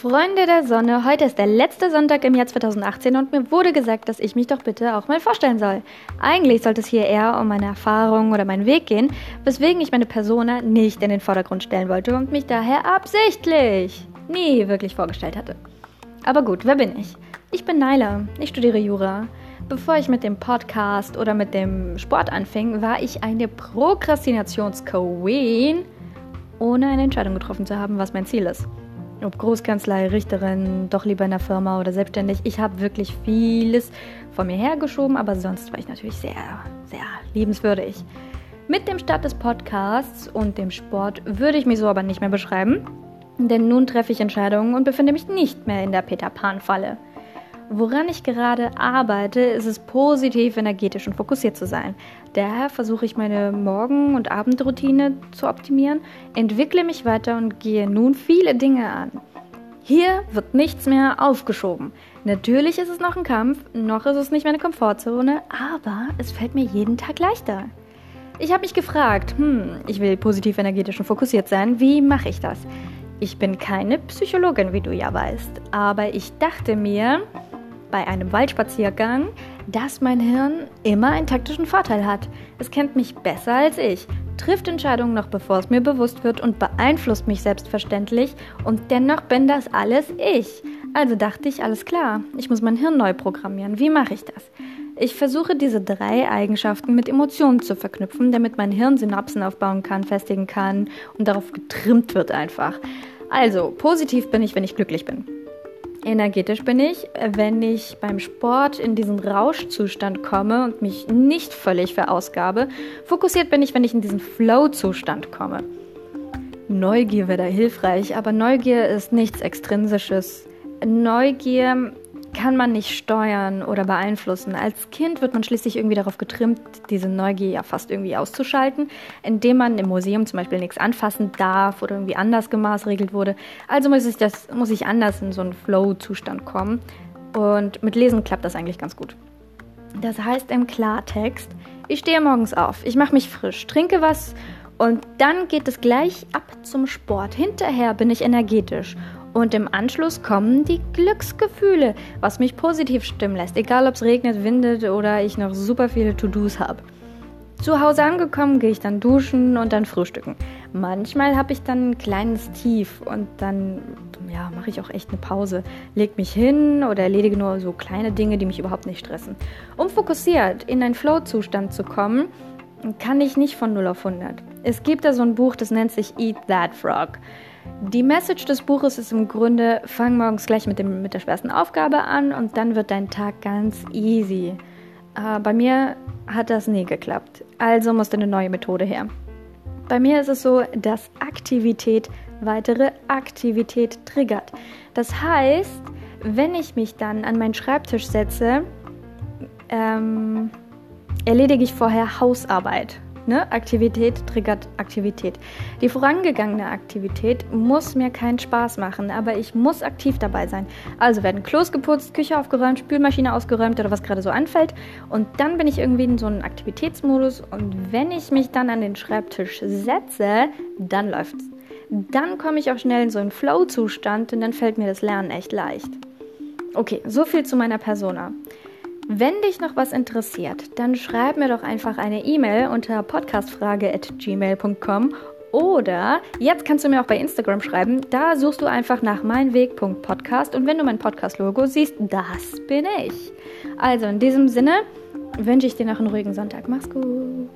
Freunde der Sonne, heute ist der letzte Sonntag im Jahr 2018 und mir wurde gesagt, dass ich mich doch bitte auch mal vorstellen soll. Eigentlich sollte es hier eher um meine Erfahrung oder meinen Weg gehen, weswegen ich meine Persona nicht in den Vordergrund stellen wollte und mich daher absichtlich nie wirklich vorgestellt hatte. Aber gut, wer bin ich? Ich bin Naila, ich studiere Jura. Bevor ich mit dem Podcast oder mit dem Sport anfing, war ich eine Prokrastinations-Queen, ohne eine Entscheidung getroffen zu haben, was mein Ziel ist ob Großkanzlei, Richterin, doch lieber in der Firma oder selbstständig. Ich habe wirklich vieles von mir hergeschoben, aber sonst war ich natürlich sehr, sehr liebenswürdig. Mit dem Start des Podcasts und dem Sport würde ich mich so aber nicht mehr beschreiben, denn nun treffe ich Entscheidungen und befinde mich nicht mehr in der Peter Pan-Falle. Woran ich gerade arbeite, ist es positiv, energetisch und fokussiert zu sein. Daher versuche ich meine Morgen- und Abendroutine zu optimieren, entwickle mich weiter und gehe nun viele Dinge an. Hier wird nichts mehr aufgeschoben. Natürlich ist es noch ein Kampf, noch ist es nicht meine Komfortzone, aber es fällt mir jeden Tag leichter. Ich habe mich gefragt, hm, ich will positiv, energetisch und fokussiert sein, wie mache ich das? Ich bin keine Psychologin, wie du ja weißt, aber ich dachte mir, bei einem Waldspaziergang, dass mein Hirn immer einen taktischen Vorteil hat. Es kennt mich besser als ich, trifft Entscheidungen noch bevor es mir bewusst wird und beeinflusst mich selbstverständlich und dennoch bin das alles ich. Also dachte ich, alles klar, ich muss mein Hirn neu programmieren. Wie mache ich das? Ich versuche diese drei Eigenschaften mit Emotionen zu verknüpfen, damit mein Hirn Synapsen aufbauen kann, festigen kann und darauf getrimmt wird einfach. Also, positiv bin ich, wenn ich glücklich bin. Energetisch bin ich, wenn ich beim Sport in diesen Rauschzustand komme und mich nicht völlig verausgabe. Fokussiert bin ich, wenn ich in diesen Flow-Zustand komme. Neugier wäre da hilfreich, aber Neugier ist nichts Extrinsisches. Neugier kann man nicht steuern oder beeinflussen. Als Kind wird man schließlich irgendwie darauf getrimmt, diese Neugier ja fast irgendwie auszuschalten, indem man im Museum zum Beispiel nichts anfassen darf oder irgendwie anders gemaßregelt wurde. Also muss ich, das, muss ich anders in so einen Flow-Zustand kommen. Und mit Lesen klappt das eigentlich ganz gut. Das heißt im Klartext, ich stehe morgens auf, ich mache mich frisch, trinke was und dann geht es gleich ab zum Sport. Hinterher bin ich energetisch und im Anschluss kommen die Glücksgefühle, was mich positiv stimmen lässt, egal ob es regnet, windet oder ich noch super viele To-Dos habe. Zu Hause angekommen gehe ich dann duschen und dann frühstücken. Manchmal habe ich dann ein kleines Tief und dann ja, mache ich auch echt eine Pause. Leg mich hin oder erledige nur so kleine Dinge, die mich überhaupt nicht stressen. Um fokussiert in einen Flow-Zustand zu kommen, kann ich nicht von 0 auf 100. Es gibt da so ein Buch, das nennt sich Eat That Frog. Die Message des Buches ist im Grunde, fang morgens gleich mit, dem, mit der schwersten Aufgabe an und dann wird dein Tag ganz easy. Äh, bei mir hat das nie geklappt, also musste eine neue Methode her. Bei mir ist es so, dass Aktivität weitere Aktivität triggert. Das heißt, wenn ich mich dann an meinen Schreibtisch setze, ähm, erledige ich vorher Hausarbeit. Ne? Aktivität triggert Aktivität. Die vorangegangene Aktivität muss mir keinen Spaß machen, aber ich muss aktiv dabei sein. Also werden Klos geputzt, Küche aufgeräumt, Spülmaschine ausgeräumt oder was gerade so anfällt. Und dann bin ich irgendwie in so einem Aktivitätsmodus. Und wenn ich mich dann an den Schreibtisch setze, dann läuft's. Dann komme ich auch schnell in so einen Flow-Zustand und dann fällt mir das Lernen echt leicht. Okay, so viel zu meiner Persona. Wenn dich noch was interessiert, dann schreib mir doch einfach eine E-Mail unter podcastfrage.gmail.com oder jetzt kannst du mir auch bei Instagram schreiben. Da suchst du einfach nach meinweg.podcast und wenn du mein Podcast-Logo siehst, das bin ich. Also in diesem Sinne wünsche ich dir noch einen ruhigen Sonntag. Mach's gut.